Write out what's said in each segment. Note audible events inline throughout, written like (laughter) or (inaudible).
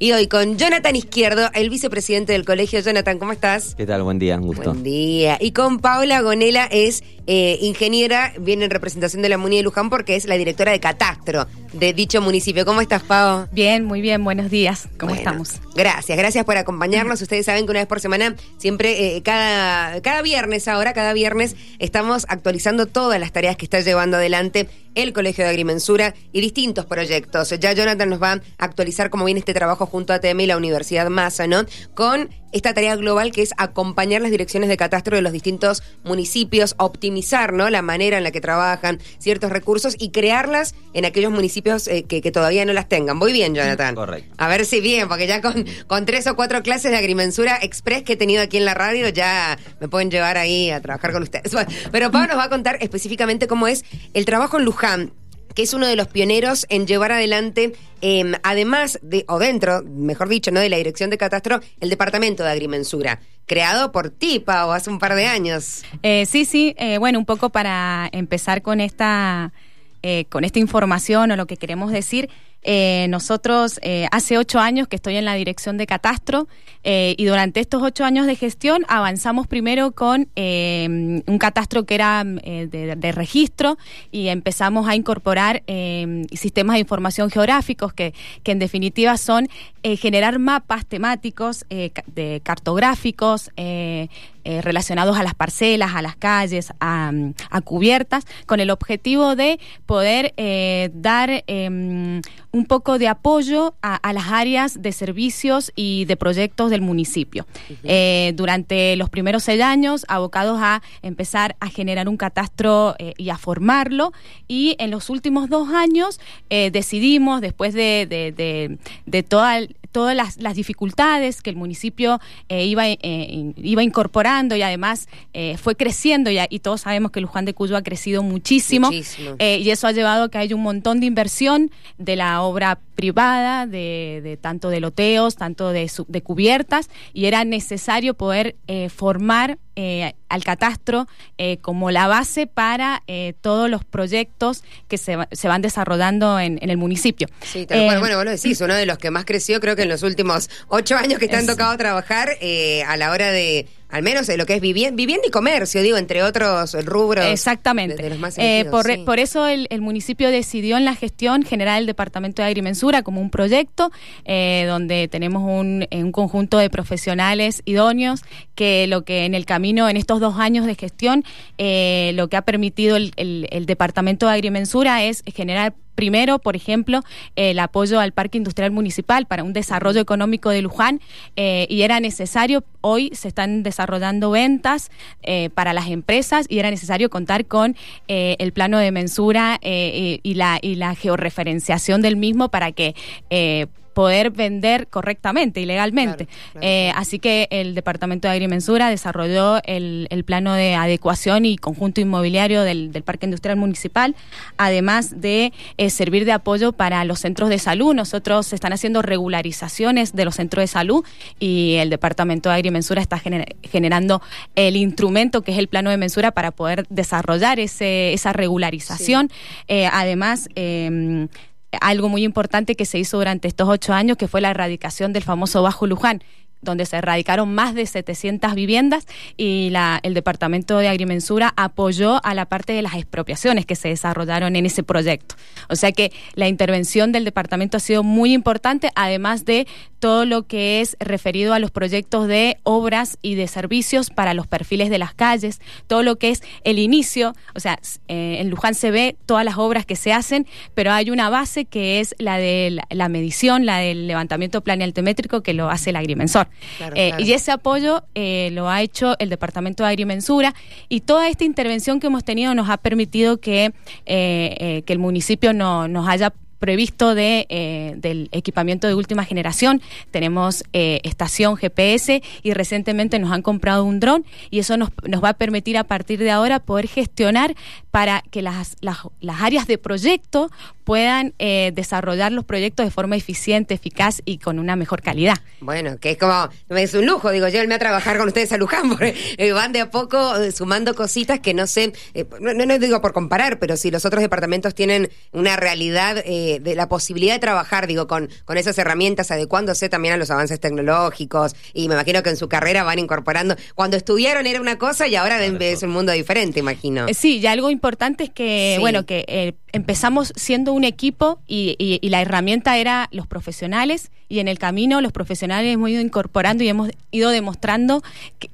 Y hoy con Jonathan Izquierdo, el vicepresidente del colegio. Jonathan, ¿cómo estás? ¿Qué tal? Buen día, un gusto. Buen día. Y con Paula Gonela es eh, ingeniera, viene en representación de la Muni de Luján porque es la directora de Catastro de dicho municipio. ¿Cómo estás, Pau? Bien, muy bien, buenos días. ¿Cómo Bueno, estamos? Gracias, gracias por acompañarnos. Ustedes saben que una vez por semana, siempre, eh, cada, cada viernes ahora, cada viernes, estamos actualizando todas las tareas que está llevando adelante el Colegio de Agrimensura y distintos proyectos. Ya Jonathan nos va a actualizar cómo viene este trabajo junto a ATM y la Universidad Massa, ¿no? Con esta tarea global que es acompañar las direcciones de catastro de los distintos municipios, optimizar ¿no? la manera en la que trabajan ciertos recursos y crearlas en aquellos municipios eh, que, que todavía no las tengan. Muy bien, Jonathan. Correcto. A ver si bien, porque ya con, con tres o cuatro clases de agrimensura express que he tenido aquí en la radio, ya me pueden llevar ahí a trabajar con ustedes. (laughs) Bueno, pero Pablo nos va a contar específicamente cómo es el trabajo en Luján que es uno de los pioneros en llevar adelante, eh, además de, o dentro, mejor dicho, no de la dirección de catastro, el departamento de agrimensura, creado por ti, Pau, hace un par de años. Eh, sí, sí, eh, bueno, un poco para empezar con esta, eh, con esta información o lo que queremos decir. Eh, nosotros eh, hace ocho años que estoy en la dirección de Catastro eh, y durante estos ocho años de gestión avanzamos primero con un catastro que era de, registro y empezamos a incorporar sistemas de información geográficos que, que en definitiva son generar mapas temáticos de cartográficos relacionados a las parcelas, a las calles, a, cubiertas, con el objetivo de poder dar eh, un poco de apoyo a, a las áreas de servicios y de proyectos del municipio. Eh, durante los primeros seis años, abocados a empezar a generar un catastro eh, y a formarlo, y en los últimos dos años eh, decidimos, después de, de, de, de toda el- todas las, las dificultades que el municipio eh, iba, eh, iba incorporando y además eh, fue creciendo y, y todos sabemos que Luján de Cuyo ha crecido muchísimo, Muchísimo. y eso ha llevado a que haya un montón de inversión de la obra privada, de, de tanto de loteos, tanto de, de cubiertas, y era necesario poder eh, formar eh, al catastro eh, como la base para eh, todos los proyectos que se, se van desarrollando en, en el municipio. Sí, tal cual. Eh, bueno, vos lo decís, uno de los que más creció creo que en los últimos ocho años que te han tocado trabajar eh, a la hora de, al menos de lo que es vivienda, vivienda y comercio, digo, entre otros rubros. Exactamente. De, de los más Eh, por, sí. por eso el, el municipio decidió en la gestión generar el Departamento de Agrimensura como un proyecto eh, donde tenemos un, un conjunto de profesionales idóneos que lo que en el camino, en estos dos años de gestión, eh, lo que ha permitido el, el- el Departamento de Agrimensura es generar Primero, por ejemplo, el apoyo al Parque Industrial Municipal para un desarrollo económico de Luján eh, y era necesario, hoy se están desarrollando ventas eh, para las empresas y era necesario contar con eh, el plano de mensura eh, y, y la, y la georreferenciación del mismo para que... poder vender correctamente y legalmente. Claro, claro, Eh. Así que el Departamento de Agrimensura desarrolló el, el plano de adecuación y conjunto inmobiliario del, del Parque Industrial Municipal, además de eh, servir de apoyo para los centros de salud. Nosotros están haciendo regularizaciones de los centros de salud y el Departamento de Agrimensura está gener- generando el instrumento que es el plano de mensura para poder desarrollar ese, esa regularización. Eh, además, eh, algo muy importante que se hizo durante estos ocho años, que fue la erradicación del famoso Bajo Luján donde se erradicaron más de 700 viviendas y la, el Departamento de Agrimensura apoyó a la parte de las expropiaciones que se desarrollaron en ese proyecto. O sea que la intervención del departamento ha sido muy importante, además de todo lo que es referido a los proyectos de obras y de servicios para los perfiles de las calles, todo lo que es el inicio, o sea, eh, en Luján se ve todas las obras que se hacen, pero hay una base que es la de la, medición, la del levantamiento planealtimétrico que lo hace el agrimensor. Claro, Eh, claro. Y ese apoyo eh, lo ha hecho el Departamento de Agrimensura y toda esta intervención que hemos tenido nos ha permitido que, eh, eh, que el municipio no, nos haya previsto de, eh, del equipamiento de última generación. Tenemos eh, estación GPS y recientemente nos han comprado un dron y eso nos, nos va a permitir a partir de ahora poder gestionar para que las, las, áreas de proyecto puedan eh, desarrollar los proyectos de forma eficiente, eficaz y con una mejor calidad. Bueno, que es como, es un lujo, digo, llévenme a trabajar con ustedes a Luján, (laughs) porque eh, van de a poco sumando cositas que no sé, no, no- no digo por comparar, pero si los otros departamentos tienen una realidad de, de, la posibilidad de trabajar, digo, con, con esas herramientas, adecuándose también a los avances tecnológicos, y me imagino que en su carrera van incorporando. Cuando estudiaron era una cosa y ahora es un mundo diferente, imagino. Eh, sí, y algo importante es que, bueno, que eh, empezamos siendo un equipo y, y, la herramienta era los profesionales y en el camino los profesionales hemos ido incorporando y hemos ido demostrando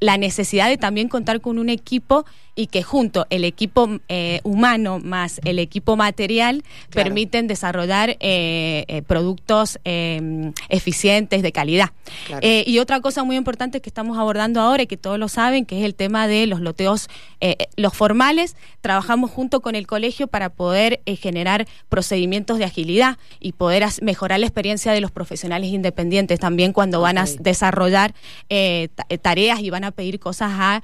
la necesidad de también contar con un equipo y que junto el equipo eh, humano más el equipo material permiten desarrollar eh, eh, productos eficientes de calidad. y otra cosa muy importante que estamos abordando ahora y que todos lo saben, que es el tema de los loteos, los formales. Trabajamos junto con el colegio para poder generar procedimientos de agilidad y poder mejorar la experiencia de los profesionales independientes también cuando van a desarrollar tareas y van a pedir cosas a,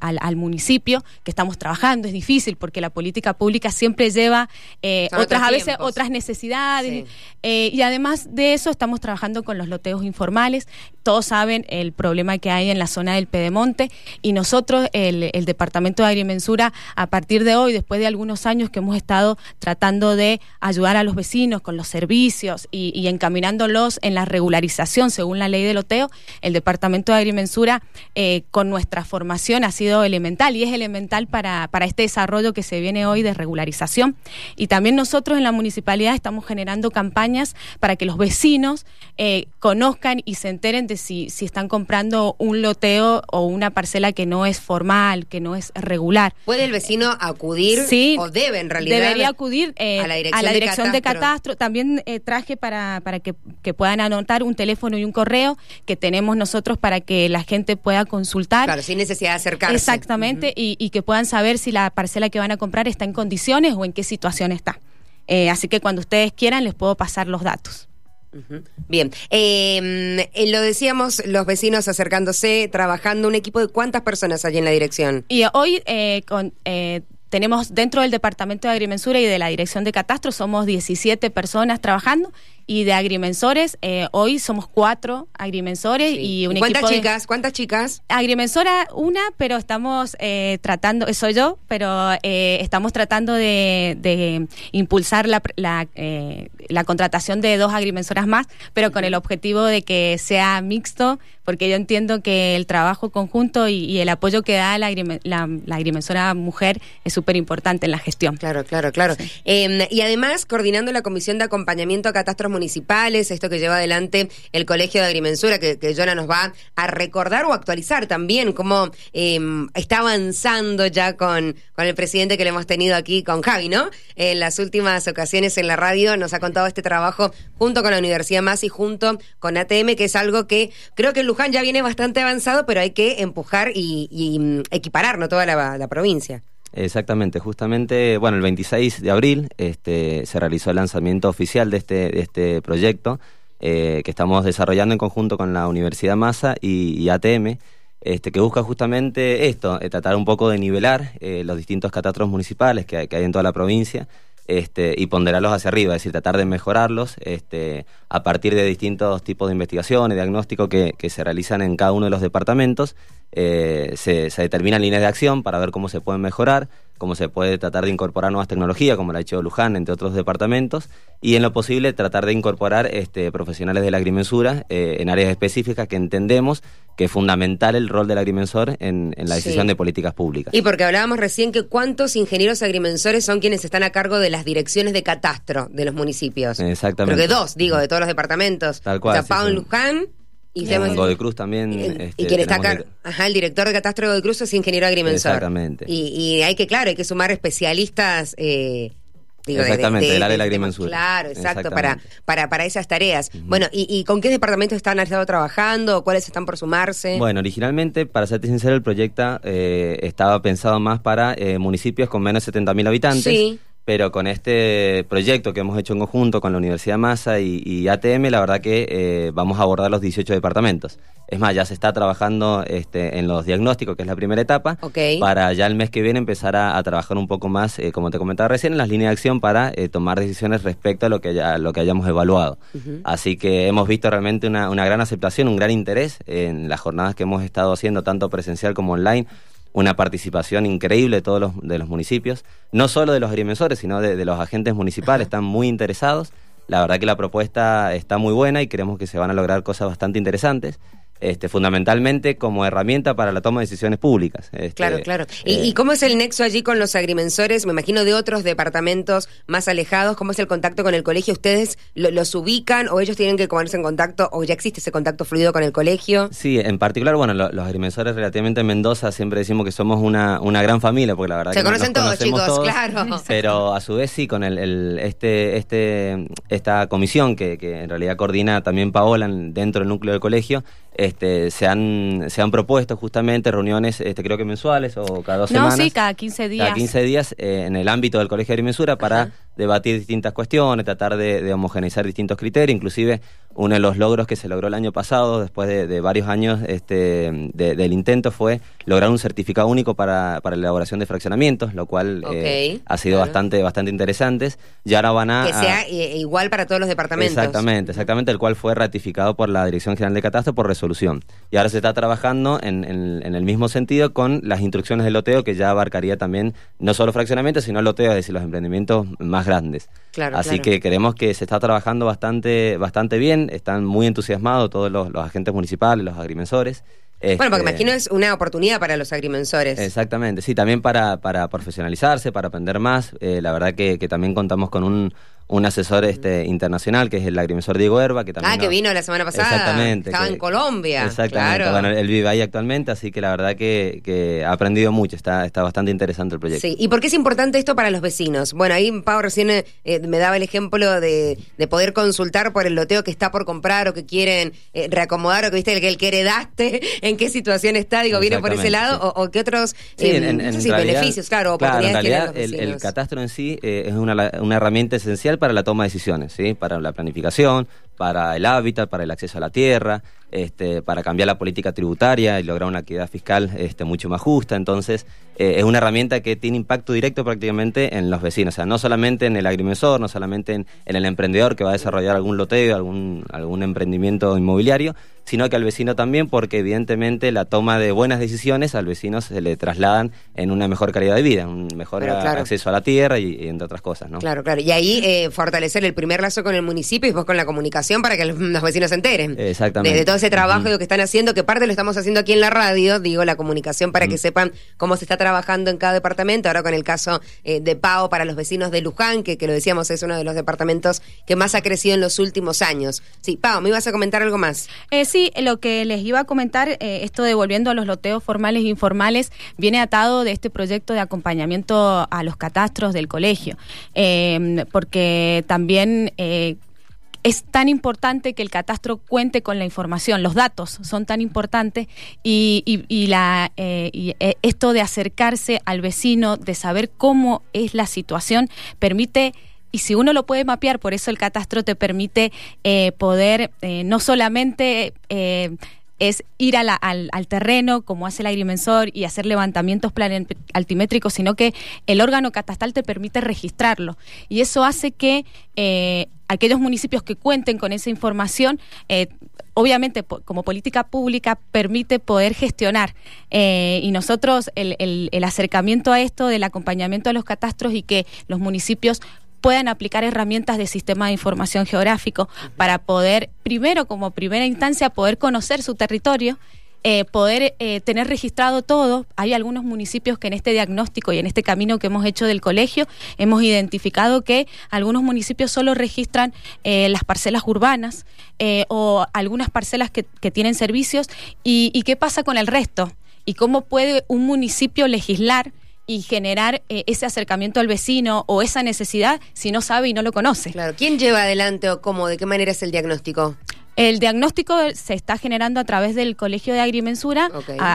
al municipio que estamos trabajando. Es difícil porque la política pública siempre lleva eh, otras, a veces otras necesidades. Eh, y además de eso, estamos trabajando con los loteos informales. Todos saben el problema que hay en la zona del Pedemonte y nosotros, el, Departamento de Agrimensura, a partir de hoy, después de algunos años que hemos estado tratando de ayudar a los vecinos con los servicios y, encaminándolos en la regularización según la ley de loteo, el Departamento de Agrimensura, eh, con nuestra formación, ha sido elemental y es elemental para, para este desarrollo que se viene hoy de regularización. Y también nosotros en la municipalidad estamos generando campañas para que los vecinos eh, conozcan y se enteren de si, si están comprando un loteo o una parcela que no es formal, que no es regular. ¿Puede el vecino acudir sí, o debe en realidad? Debería acudir eh, a la dirección, de, catastro. También eh, traje para, para que, que, puedan anotar un teléfono y un correo que tenemos nosotros para que la gente pueda consultar. Claro, sin necesidad de acercarse. Exactamente, y, y, que puedan saber si la parcela que van a comprar está en condiciones o en qué situación está. así que cuando ustedes quieran les puedo pasar los datos. Bien, em, eh, lo decíamos, los vecinos acercándose, trabajando, un equipo de cuántas personas hay en la dirección. Y hoy eh, con, eh, tenemos dentro del Departamento de Agrimensura y de la Dirección de Catastro, somos 17 personas trabajando y de agrimensores, eh, hoy somos cuatro agrimensores y un ¿Cuántas equipo chicas? ¿Cuántas chicas? Agrimensora una, pero estamos eh, tratando, eso soy yo, pero eh, estamos tratando de, impulsar la, la, la, contratación de dos agrimensoras más, pero con el objetivo de que sea mixto, porque yo entiendo que el trabajo conjunto y, el apoyo que da la, la, agrimensora mujer es súper importante en la gestión. Claro, claro, claro. Em, y además, coordinando la Comisión de Acompañamiento a Catastros municipales, esto que lleva adelante el Colegio de Agrimensura, que, que Jonah nos va a recordar o actualizar también cómo em, está avanzando ya con, con el presidente que le hemos tenido aquí, con Javi, ¿no? En las últimas ocasiones en la radio nos ha contado este trabajo junto con la Universidad Más y junto con ATM, que es algo que creo que en Luján ya viene bastante avanzado, pero hay que empujar y, mm, equiparar, ¿no? Toda la provincia. Exactamente, justamente, bueno, el 26 de abril este, se realizó el lanzamiento oficial de este, de este proyecto eh, que estamos desarrollando en conjunto con la Universidad Massa y, ATM, este, que busca justamente esto, eh, tratar un poco de nivelar eh, los distintos catastros municipales que hay, en toda la provincia este, y ponderarlos hacia arriba, es decir, tratar de mejorarlos este, a partir de distintos tipos de investigaciones, diagnóstico que, que se realizan en cada uno de los departamentos eh, se, determinan líneas de acción para ver cómo se pueden mejorar, cómo se puede tratar de incorporar nuevas tecnologías, como la ha hecho Luján, entre otros departamentos, y en lo posible tratar de incorporar este, profesionales de la agrimensura eh, en áreas específicas que entendemos que es fundamental el rol del agrimensor en, la decisión de políticas públicas. Y porque hablábamos recién que cuántos ingenieros agrimensores son quienes están a cargo de las direcciones de catastro de los municipios. Exactamente. Creo que dos, digo, de todos los departamentos. Tal cual. O Luján y, en Cruz también. Y, este, quien está acá, ajá, el director de Catastro de Cruz es ingeniero agrimensor. Exactamente. Y, hay que, claro, hay que sumar especialistas. Eh, Exactamente, del área de la agrimensura. Claro, exacto, para, para, para esas tareas. Bueno, ¿y, con qué departamentos están estado trabajando? ¿Cuáles están por sumarse? Bueno, originalmente, para serte sincero, el proyecto eh, estaba pensado más para eh, municipios con menos de 70.000 habitantes. Sí pero con este proyecto que hemos hecho en conjunto con la Universidad Massa y, ATM, la verdad que eh, vamos a abordar los 18 departamentos. Es más, ya se está trabajando este, en los diagnósticos, que es la primera etapa, para ya el mes que viene empezar a, trabajar un poco más, eh, como te comentaba recién, en las líneas de acción para eh, tomar decisiones respecto a lo que, ya, lo que hayamos evaluado. Así que hemos visto realmente una, una gran aceptación, un gran interés en las jornadas que hemos estado haciendo, tanto presencial como online una participación increíble de todos los, de los municipios, no solo de los agrimensores, sino de, los agentes municipales, están muy interesados. La verdad que la propuesta está muy buena y creemos que se van a lograr cosas bastante interesantes. Este, fundamentalmente como herramienta para la toma de decisiones públicas. Este, claro, claro. ¿Y, eh, cómo es el nexo allí con los agrimensores? Me imagino de otros departamentos más alejados. ¿Cómo es el contacto con el colegio? ¿Ustedes los ubican o ellos tienen que ponerse en contacto o ya existe ese contacto fluido con el colegio? Sí, en particular, bueno, los agrimensores relativamente en Mendoza siempre decimos que somos una, una gran familia, porque la verdad Se que conocen todos, chicos, claro. (laughs) Pero a su vez sí, con el, este, este, esta comisión que, que en realidad coordina también Paola dentro del núcleo del colegio, este, se, han, se han propuesto justamente reuniones, este, creo que mensuales o cada dos semanas. No, sí, cada 15 días. Cada 15 días eh, en el ámbito del Colegio de Agrimensura para debatir distintas cuestiones, tratar de, de, homogeneizar distintos criterios, inclusive uno de los logros que se logró el año pasado, después de, varios años este, del intento, fue lograr un certificado único para, para la elaboración de fraccionamientos, lo cual eh, ha sido bastante, bastante interesante. Y ahora van a... Que sea igual para todos los departamentos. Exactamente, exactamente, el cual fue ratificado por la Dirección General de Catastro por resolución. Y ahora se está trabajando en, en, el mismo sentido con las instrucciones del loteo, que ya abarcaría también no solo fraccionamientos, sino loteo, es decir, los emprendimientos más grandes. Claro, Así que creemos que se está trabajando bastante, bastante bien, están muy entusiasmados todos los, agentes municipales, los agrimensores. bueno, porque este, imagino es una oportunidad para los agrimensores. Exactamente, sí, también para, para profesionalizarse, para aprender más. Eh, la verdad que, que, también contamos con un, un asesor este internacional que es el agrimensor Diego Herba que también ah que vino la semana pasada. Exactamente estaba en Colombia exactamente bueno él vive ahí actualmente así que la verdad que, que, ha aprendido mucho está está bastante interesante el proyecto. Sí y por qué es importante esto para los vecinos bueno ahí Pau recién eh, me daba el ejemplo de, de, poder consultar por el loteo que está por comprar o que quieren eh, reacomodar o que viste el que el que heredaste (laughs) en qué situación está digo viene por ese lado o, qué otros em, beneficios claro, claro en realidad el, el, catastro en sí eh, es una, una herramienta esencial para la toma de decisiones, ¿sí? para la planificación, para el hábitat, para el acceso a la tierra, este, para cambiar la política tributaria y lograr una equidad fiscal este, mucho más justa. Entonces, eh, es una herramienta que tiene impacto directo prácticamente en los vecinos, o sea, no solamente en el agrimensor, no solamente en, el emprendedor que va a desarrollar algún loteo, algún, algún emprendimiento inmobiliario, sino que al vecino también, porque evidentemente la toma de buenas decisiones al vecino se le trasladan en una mejor calidad de vida, un mejor acceso a la tierra y, entre otras cosas, ¿no? Claro, claro. Y ahí eh, fortalecer el primer lazo con el municipio y después con la comunicación para que los, vecinos se enteren. Exactamente. Ese trabajo que están haciendo, que parte lo estamos haciendo aquí en la radio, digo, la comunicación para que sepan cómo se está trabajando en cada departamento. Ahora con el caso eh, de PAO para los vecinos de Luján, que, que lo decíamos es uno de los departamentos que más ha crecido en los últimos años. Sí, Pao, ¿me ibas a comentar algo más? Eh, sí, lo que les iba a comentar, eh, esto de volviendo a los loteos formales e informales, viene atado de este proyecto de acompañamiento a los catastros del colegio, eh, porque también es tan importante que el catastro cuente con la información, los datos son tan importantes y, la, esto de acercarse al vecino, de saber cómo es la situación, permite y si uno lo puede mapear, por eso el catastro te permite eh, poder eh, no solamente eh, es ir al, terreno como hace el agrimensor y hacer levantamientos altimétricos, sino que el órgano catastral te permite registrarlo. Y eso hace que aquellos municipios que cuenten con esa información, obviamente como política pública, permite poder gestionar. y nosotros el, el acercamiento a esto del acompañamiento a los catastros y que los municipios puedan aplicar herramientas de sistema de información geográfico para poder, primero como primera instancia, poder conocer su territorio. Eh, poder eh, tener registrado todo. Hay algunos municipios que en este diagnóstico y en este camino que hemos hecho del colegio hemos identificado que algunos municipios solo registran eh, las parcelas urbanas o algunas parcelas que, tienen servicios y, y qué pasa con el resto y cómo puede un municipio legislar y generar eh, ese acercamiento al vecino o esa necesidad si no sabe y no lo conoce. Claro, ¿quién lleva adelante o cómo, de qué manera es el diagnóstico? El diagnóstico se está generando a través del Colegio de Agrimensura,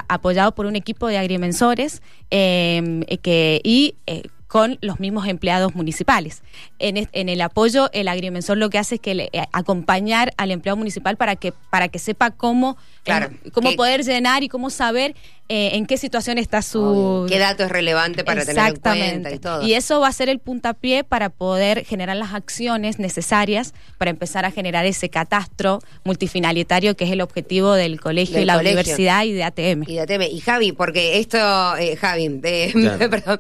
apoyado por un equipo de agrimensores, eh, que, y eh, con los mismos empleados municipales. En, en, el apoyo, el agrimensor lo que hace es que le, eh, acompañar al empleado municipal para que, para que sepa cómo, claro, cómo poder llenar y cómo saber eh, en qué situación está su... ¿Qué dato es relevante para tener en cuenta y todo? Y eso va a ser el puntapié para poder generar las acciones necesarias para empezar a generar ese catastro multifinalitario que es el objetivo del colegio y la universidad y de ATM. Y de ATM. Y Javi, porque esto, eh, Javi, (laughs) (laughs) perdón,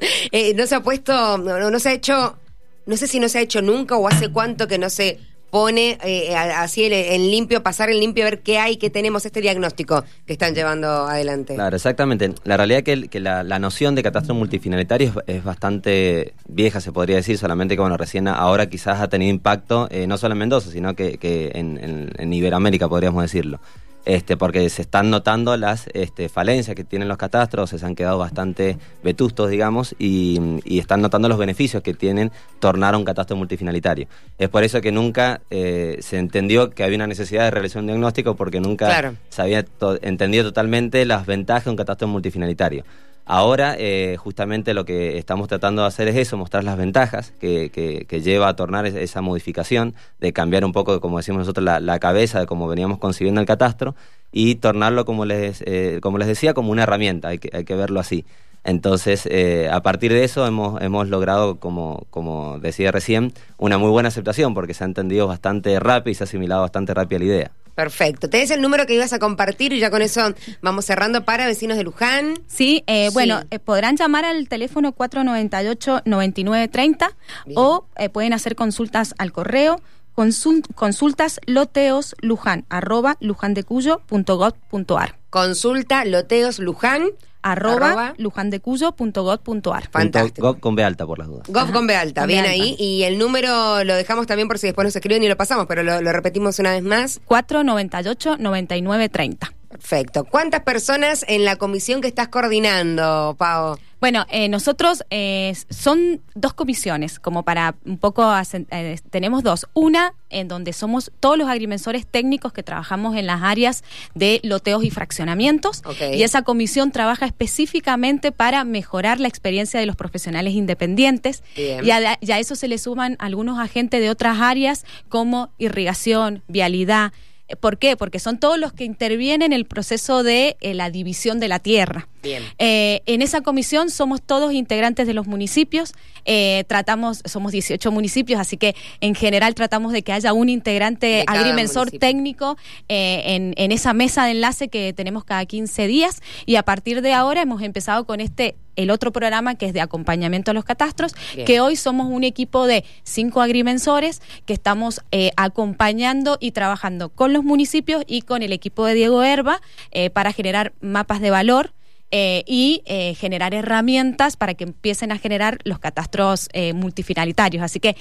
no se ha puesto no, se ha hecho, no sé si no se ha hecho nunca o hace cuánto que no se pone eh, así en limpio, pasar en limpio, ver qué hay, qué tenemos, este diagnóstico que están llevando adelante. Claro, exactamente. La realidad es que, la, noción de catastro multifinalitario es, bastante vieja, se podría decir, solamente que bueno, recién ahora quizás ha tenido impacto, eh, no solo en Mendoza, sino que, en Iberoamérica podríamos decirlo este, porque se están notando las este, falencias que tienen los catastros, se han quedado bastante vetustos, digamos, y, están notando los beneficios que tienen tornar a un catastro multifinalitario. Es por eso que nunca eh, se entendió que había una necesidad de realizar un diagnóstico, porque nunca se había entendido totalmente las ventajas de un catastro multifinalitario. Ahora, eh, justamente lo que estamos tratando de hacer es eso, mostrar las ventajas que, que, lleva a tornar esa modificación, de cambiar un poco, como decimos nosotros, la, cabeza de cómo veníamos concibiendo el catastro y tornarlo, como les, eh, como les decía, como una herramienta, hay que, hay que verlo así. Entonces, eh, a partir de eso hemos, hemos logrado, como, como decía recién, una muy buena aceptación porque se ha entendido bastante rápido y se ha asimilado bastante rápido la idea. Perfecto. ¿Tenés el número que ibas a compartir y ya con eso vamos cerrando para vecinos de Luján? Sí, eh, bueno, eh, podrán llamar al teléfono 498-9930 o eh, pueden hacer consultas al correo consultas loteos luján arroba lujandecuyo.gov.ar Consulta loteos luján arroba, lujandecuyo.gov.ar. Fantástico. Gov con B alta, por las dudas. Gov con B alta, bien ahí. Y el número lo dejamos también por si después nos escriben y lo pasamos, pero lo, lo repetimos una vez más. 498-9930. Perfecto. ¿Cuántas personas en la comisión que estás coordinando, Pau? Bueno, eh, nosotros eh, son dos comisiones, como para un poco, eh, tenemos dos. Una en donde somos todos los agrimensores técnicos que trabajamos en las áreas de loteos y fraccionamientos. Y esa comisión trabaja específicamente para mejorar la experiencia de los profesionales independientes. Y a, y a eso se le suman algunos agentes de otras áreas como irrigación, vialidad, ¿Por qué? Porque son todos los que intervienen en el proceso de eh, la división de la tierra. Bien. Eh, en esa comisión somos todos integrantes de los municipios, eh, tratamos, somos 18 municipios, así que en general tratamos de que haya un integrante agrimensor técnico en, en esa mesa de enlace que tenemos cada 15 días. Y a partir de ahora hemos empezado con este el otro programa que es de acompañamiento a los catastros, que hoy somos un equipo de cinco agrimensores que estamos eh, acompañando y trabajando con los municipios y con el equipo de Diego Herba eh, para generar mapas de valor eh, y eh, generar herramientas para que empiecen a generar los catastros eh, multifinalitarios. Así que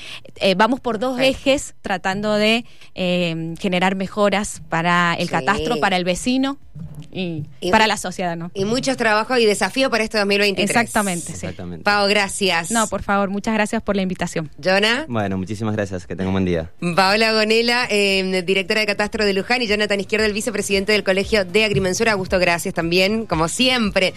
vamos por dos ejes tratando de generar mejoras para el catastro, para el vecino y, para la sociedad. ¿no? Y muchos trabajos y desafíos para este 2023. Exactamente. Exactamente. Pau, gracias. No, por favor, muchas gracias por la invitación. Jonah. Bueno, muchísimas gracias. Que tenga un buen día. Paola Gonela, directora de Catastro de Luján, y Jonathan Izquierdo, el vicepresidente del Colegio de Agrimensura. Augusto, gracias también, como siempre.